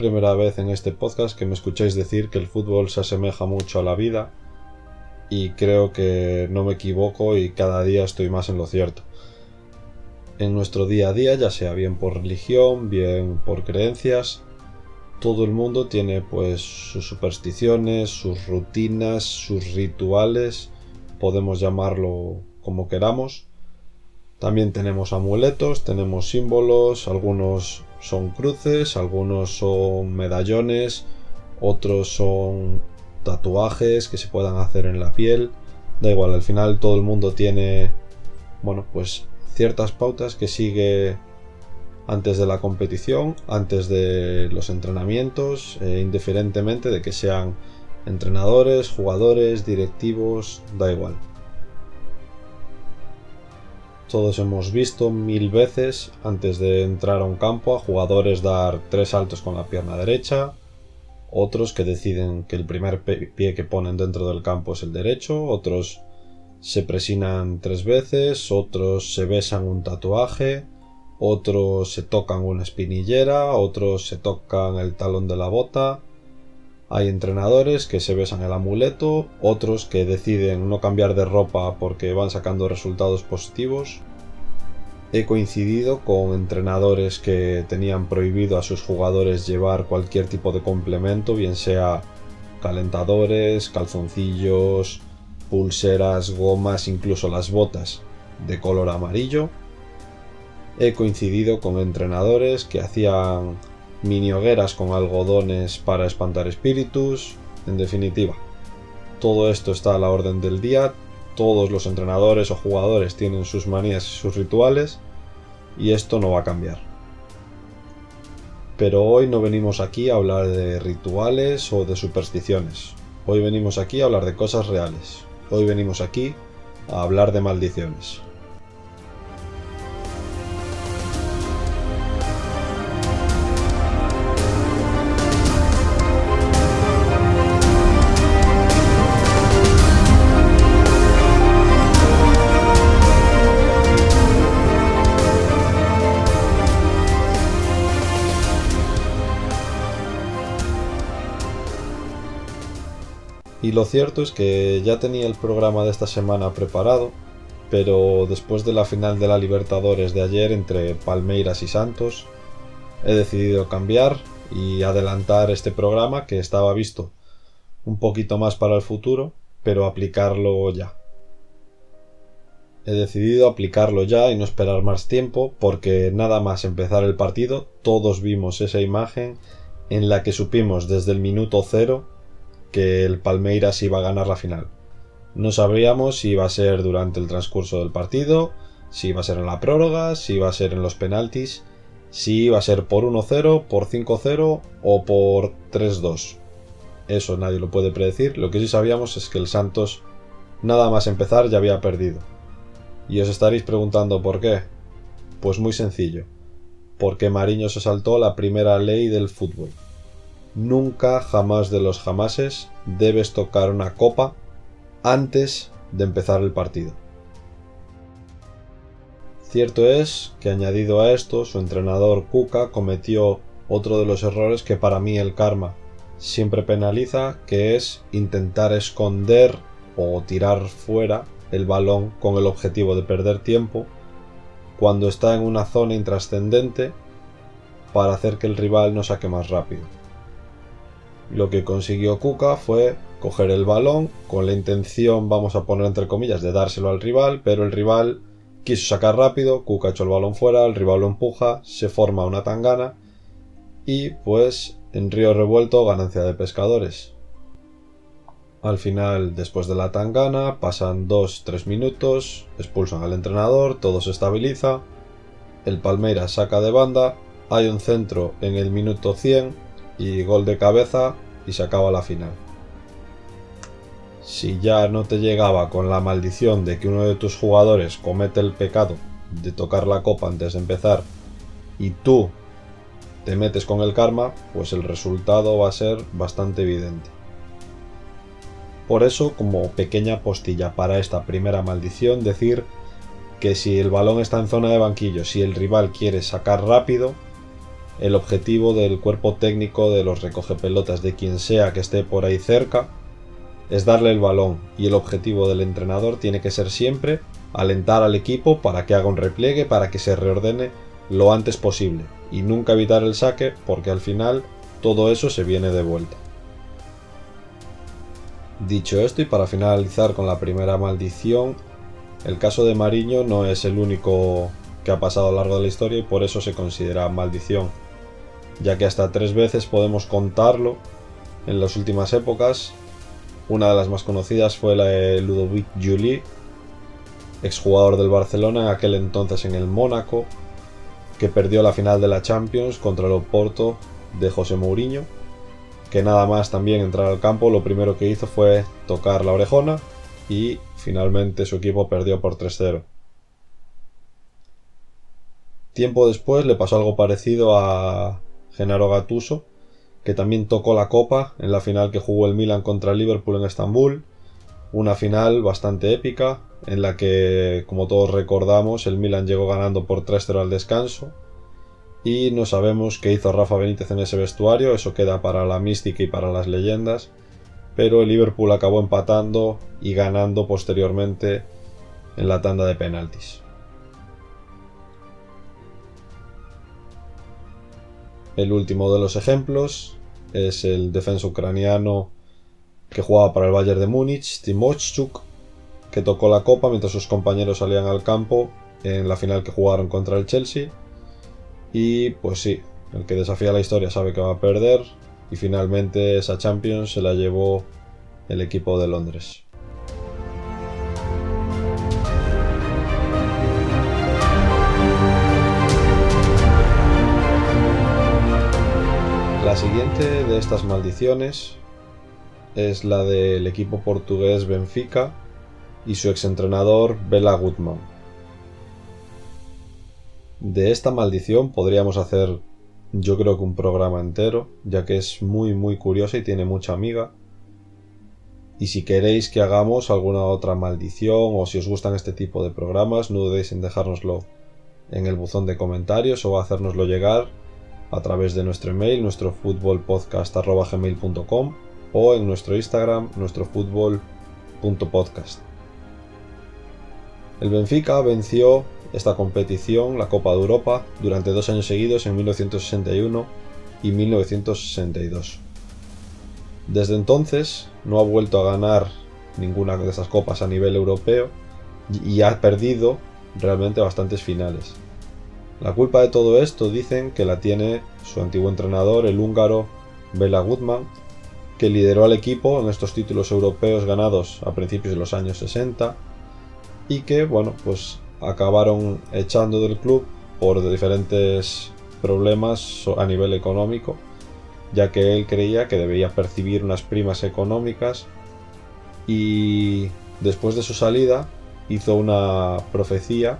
Primera vez en este podcast que me escucháis decir que el fútbol se asemeja mucho a la vida y creo que no me equivoco y cada día estoy más en lo cierto. En nuestro día a día, ya sea bien por religión, bien por creencias, todo el mundo tiene pues sus supersticiones, sus rutinas, sus rituales, podemos llamarlo como queramos. También tenemos amuletos, tenemos símbolos, algunos son cruces, algunos son medallones, otros son tatuajes que se puedan hacer en la piel. Da igual, al final todo el mundo tiene, bueno, pues ciertas pautas que sigue antes de la competición, antes de los entrenamientos, eh, indiferentemente de que sean entrenadores, jugadores, directivos, da igual. Todos hemos visto mil veces antes de entrar a un campo a jugadores dar tres saltos con la pierna derecha, otros que deciden que el primer pie que ponen dentro del campo es el derecho, otros se presinan tres veces, otros se besan un tatuaje, otros se tocan una espinillera, otros se tocan el talón de la bota. Hay entrenadores que se besan el amuleto, otros que deciden no cambiar de ropa porque van sacando resultados positivos. He coincidido con entrenadores que tenían prohibido a sus jugadores llevar cualquier tipo de complemento, bien sea calentadores, calzoncillos, pulseras, gomas, incluso las botas de color amarillo. He coincidido con entrenadores que hacían mini hogueras con algodones para espantar espíritus. En definitiva, todo esto está a la orden del día. Todos los entrenadores o jugadores tienen sus manías y sus rituales y esto no va a cambiar. Pero hoy no venimos aquí a hablar de rituales o de supersticiones. Hoy venimos aquí a hablar de cosas reales. Hoy venimos aquí a hablar de maldiciones. Y lo cierto es que ya tenía el programa de esta semana preparado, pero después de la final de la Libertadores de ayer entre Palmeiras y Santos, he decidido cambiar y adelantar este programa que estaba visto un poquito más para el futuro, pero aplicarlo ya. He decidido aplicarlo ya y no esperar más tiempo porque nada más empezar el partido todos vimos esa imagen en la que supimos desde el minuto cero que el Palmeiras iba a ganar la final. No sabríamos si iba a ser durante el transcurso del partido, si iba a ser en la prórroga, si iba a ser en los penaltis, si iba a ser por 1-0, por 5-0 o por 3-2. Eso nadie lo puede predecir. Lo que sí sabíamos es que el Santos, nada más empezar, ya había perdido. Y os estaréis preguntando por qué. Pues muy sencillo. Porque Mariño se saltó la primera ley del fútbol. Nunca, jamás de los jamases, debes tocar una copa antes de empezar el partido. Cierto es que añadido a esto, su entrenador Kuka cometió otro de los errores que para mí el karma siempre penaliza, que es intentar esconder o tirar fuera el balón con el objetivo de perder tiempo cuando está en una zona intrascendente para hacer que el rival no saque más rápido. Lo que consiguió Kuka fue coger el balón con la intención, vamos a poner entre comillas, de dárselo al rival, pero el rival quiso sacar rápido, Kuka echó el balón fuera, el rival lo empuja, se forma una tangana y pues en río revuelto ganancia de pescadores. Al final, después de la tangana, pasan 2-3 minutos, expulsan al entrenador, todo se estabiliza, el Palmeiras saca de banda, hay un centro en el minuto 100 y gol de cabeza y se acaba la final. Si ya no te llegaba con la maldición de que uno de tus jugadores comete el pecado de tocar la copa antes de empezar y tú te metes con el karma, pues el resultado va a ser bastante evidente. Por eso, como pequeña postilla para esta primera maldición, decir que si el balón está en zona de banquillo, si el rival quiere sacar rápido, el objetivo del cuerpo técnico de los recogepelotas de quien sea que esté por ahí cerca es darle el balón. Y el objetivo del entrenador tiene que ser siempre alentar al equipo para que haga un repliegue, para que se reordene lo antes posible. Y nunca evitar el saque porque al final todo eso se viene de vuelta. Dicho esto y para finalizar con la primera maldición, el caso de Mariño no es el único que ha pasado a lo largo de la historia y por eso se considera maldición, ya que hasta tres veces podemos contarlo en las últimas épocas. Una de las más conocidas fue la de Ludovic Julie, exjugador del Barcelona, en aquel entonces en el Mónaco, que perdió la final de la Champions contra el Oporto de José Mourinho, que nada más también entrar al campo, lo primero que hizo fue tocar la orejona y finalmente su equipo perdió por 3-0. Tiempo después le pasó algo parecido a Genaro Gattuso, que también tocó la copa en la final que jugó el Milan contra el Liverpool en Estambul, una final bastante épica en la que, como todos recordamos, el Milan llegó ganando por 3-0 al descanso. Y no sabemos qué hizo Rafa Benítez en ese vestuario, eso queda para la mística y para las leyendas, pero el Liverpool acabó empatando y ganando posteriormente en la tanda de penaltis. El último de los ejemplos es el defensa ucraniano que jugaba para el Bayern de Múnich, Timochuk, que tocó la copa mientras sus compañeros salían al campo en la final que jugaron contra el Chelsea. Y pues sí, el que desafía la historia sabe que va a perder y finalmente esa Champions se la llevó el equipo de Londres. La siguiente de estas maldiciones es la del equipo portugués Benfica y su exentrenador Bela Gutmann. De esta maldición podríamos hacer yo creo que un programa entero, ya que es muy muy curiosa y tiene mucha amiga. Y si queréis que hagamos alguna otra maldición o si os gustan este tipo de programas, no dudéis en dejárnoslo en el buzón de comentarios o hacérnoslo llegar a través de nuestro email, nuestro futbolpodcast.gmail.com o en nuestro Instagram, nuestro El Benfica venció esta competición, la Copa de Europa, durante dos años seguidos en 1961 y 1962. Desde entonces no ha vuelto a ganar ninguna de esas copas a nivel europeo y ha perdido realmente bastantes finales. La culpa de todo esto dicen que la tiene su antiguo entrenador, el húngaro Bela Gutmann, que lideró al equipo en estos títulos europeos ganados a principios de los años 60 y que, bueno, pues acabaron echando del club por diferentes problemas a nivel económico, ya que él creía que debía percibir unas primas económicas y después de su salida hizo una profecía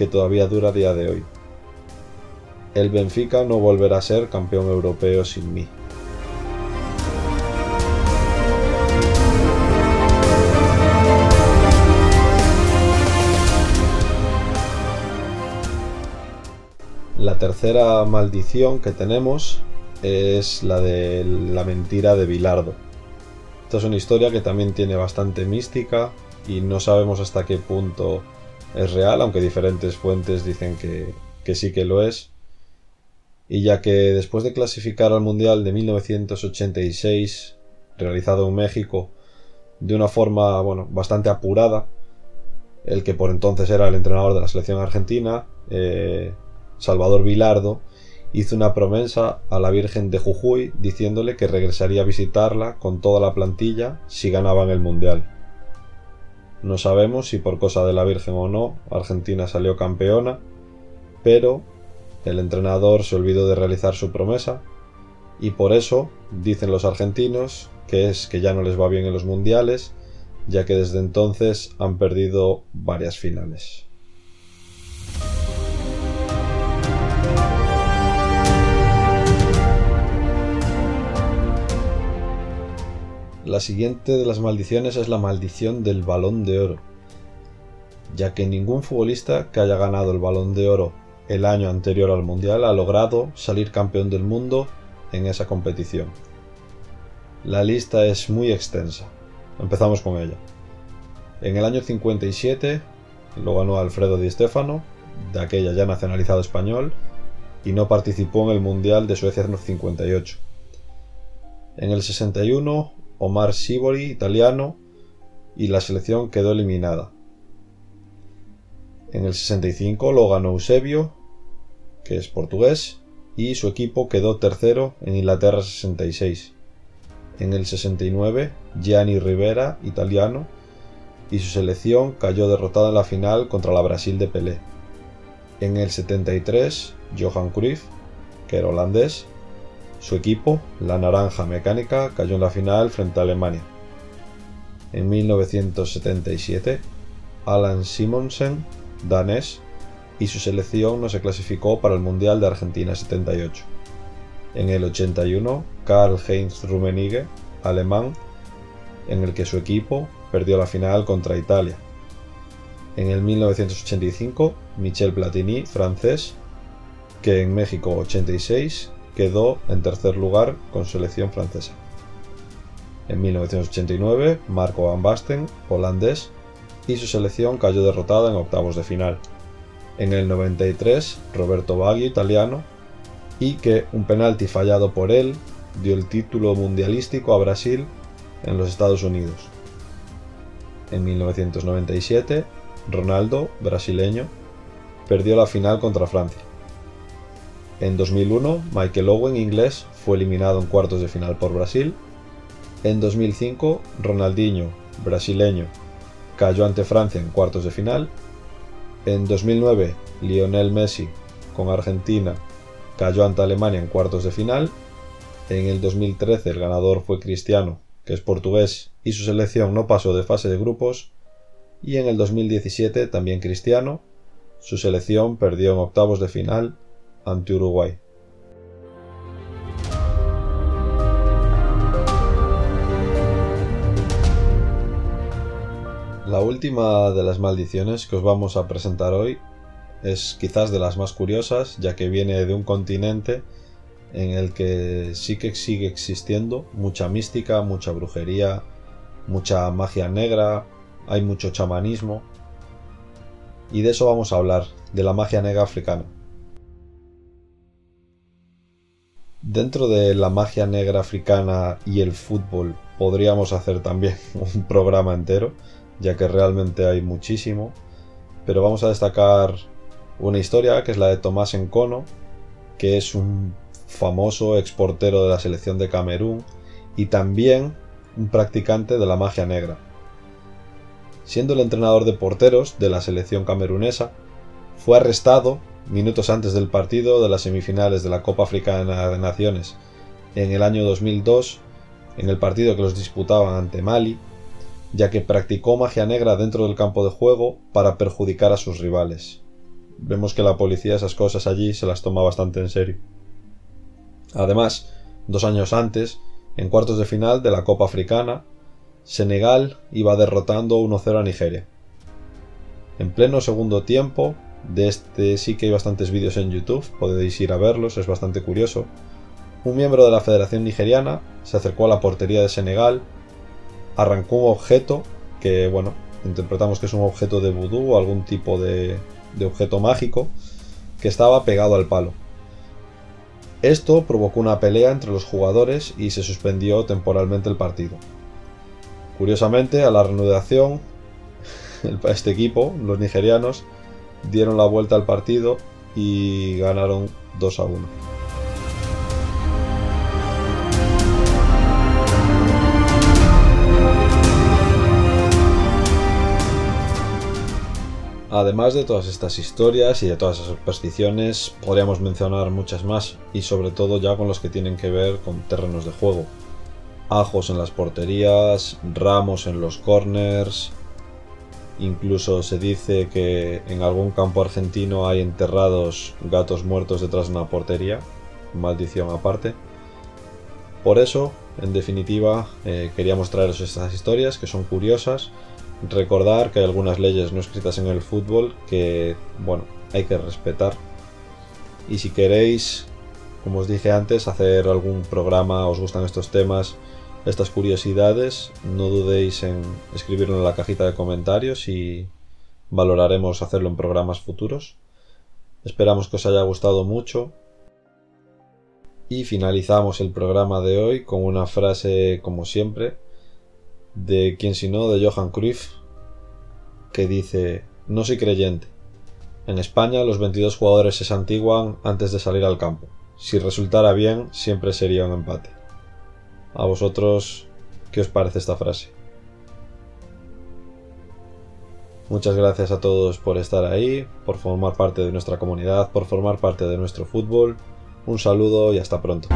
que todavía dura a día de hoy. El Benfica no volverá a ser campeón europeo sin mí. La tercera maldición que tenemos es la de la mentira de Bilardo. Esta es una historia que también tiene bastante mística y no sabemos hasta qué punto es real, aunque diferentes fuentes dicen que, que sí que lo es. Y ya que después de clasificar al Mundial de 1986, realizado en México de una forma bueno, bastante apurada, el que por entonces era el entrenador de la selección argentina, eh, Salvador Vilardo hizo una promesa a la Virgen de Jujuy diciéndole que regresaría a visitarla con toda la plantilla si ganaban el Mundial. No sabemos si por cosa de la Virgen o no, Argentina salió campeona, pero el entrenador se olvidó de realizar su promesa y por eso dicen los argentinos que es que ya no les va bien en los mundiales, ya que desde entonces han perdido varias finales. La siguiente de las maldiciones es la maldición del balón de oro, ya que ningún futbolista que haya ganado el balón de oro el año anterior al Mundial ha logrado salir campeón del mundo en esa competición. La lista es muy extensa. Empezamos con ella. En el año 57 lo ganó Alfredo Di Stefano, de aquella ya nacionalizado español, y no participó en el Mundial de Suecia 58. En el 61 Omar Sibori, italiano, y la selección quedó eliminada. En el 65 lo ganó Eusebio, que es portugués, y su equipo quedó tercero en Inglaterra 66. En el 69 Gianni Rivera, italiano, y su selección cayó derrotada en la final contra la Brasil de Pelé. En el 73 Johan Cruyff, que era holandés, su equipo, la Naranja Mecánica, cayó en la final frente a Alemania. En 1977, Alan Simonsen, danés, y su selección no se clasificó para el Mundial de Argentina 78. En el 81, Karl-Heinz Rummenigge, alemán, en el que su equipo perdió la final contra Italia. En el 1985, Michel Platini, francés, que en México 86 quedó en tercer lugar con selección francesa. En 1989, Marco Van Basten, holandés, y su selección cayó derrotada en octavos de final. En el 93, Roberto Baggio, italiano, y que un penalti fallado por él dio el título mundialístico a Brasil en los Estados Unidos. En 1997, Ronaldo, brasileño, perdió la final contra Francia. En 2001, Michael Owen, inglés, fue eliminado en cuartos de final por Brasil. En 2005, Ronaldinho, brasileño, cayó ante Francia en cuartos de final. En 2009, Lionel Messi, con Argentina, cayó ante Alemania en cuartos de final. En el 2013 el ganador fue Cristiano, que es portugués, y su selección no pasó de fase de grupos. Y en el 2017 también Cristiano, su selección perdió en octavos de final ante Uruguay. La última de las maldiciones que os vamos a presentar hoy es quizás de las más curiosas, ya que viene de un continente en el que sí que sigue existiendo mucha mística, mucha brujería, mucha magia negra, hay mucho chamanismo. Y de eso vamos a hablar, de la magia negra africana. Dentro de la magia negra africana y el fútbol podríamos hacer también un programa entero, ya que realmente hay muchísimo, pero vamos a destacar una historia que es la de Tomás Encono, que es un famoso exportero de la selección de Camerún y también un practicante de la magia negra. Siendo el entrenador de porteros de la selección camerunesa, fue arrestado minutos antes del partido de las semifinales de la Copa Africana de Naciones en el año 2002, en el partido que los disputaban ante Mali, ya que practicó magia negra dentro del campo de juego para perjudicar a sus rivales. Vemos que la policía esas cosas allí se las toma bastante en serio. Además, dos años antes, en cuartos de final de la Copa Africana, Senegal iba derrotando 1-0 a Nigeria. En pleno segundo tiempo, de este sí que hay bastantes vídeos en YouTube, podéis ir a verlos, es bastante curioso. Un miembro de la Federación Nigeriana se acercó a la portería de Senegal, arrancó un objeto que, bueno, interpretamos que es un objeto de vudú o algún tipo de, de objeto mágico que estaba pegado al palo. Esto provocó una pelea entre los jugadores y se suspendió temporalmente el partido. Curiosamente, a la reanudación, este equipo, los nigerianos, dieron la vuelta al partido y ganaron 2 a 1. Además de todas estas historias y de todas esas supersticiones, podríamos mencionar muchas más, y sobre todo ya con los que tienen que ver con terrenos de juego. Ajos en las porterías, ramos en los corners, incluso se dice que en algún campo argentino hay enterrados gatos muertos detrás de una portería, maldición aparte. Por eso, en definitiva, eh, queríamos traeros estas historias que son curiosas recordar que hay algunas leyes no escritas en el fútbol que, bueno, hay que respetar. Y si queréis, como os dije antes, hacer algún programa, os gustan estos temas, estas curiosidades, no dudéis en escribirlo en la cajita de comentarios y valoraremos hacerlo en programas futuros. Esperamos que os haya gustado mucho. Y finalizamos el programa de hoy con una frase, como siempre, de quien si no, de Johan Cruyff, que dice, no soy creyente. En España los 22 jugadores se santiguan antes de salir al campo. Si resultara bien, siempre sería un empate. A vosotros, ¿qué os parece esta frase? Muchas gracias a todos por estar ahí, por formar parte de nuestra comunidad, por formar parte de nuestro fútbol. Un saludo y hasta pronto.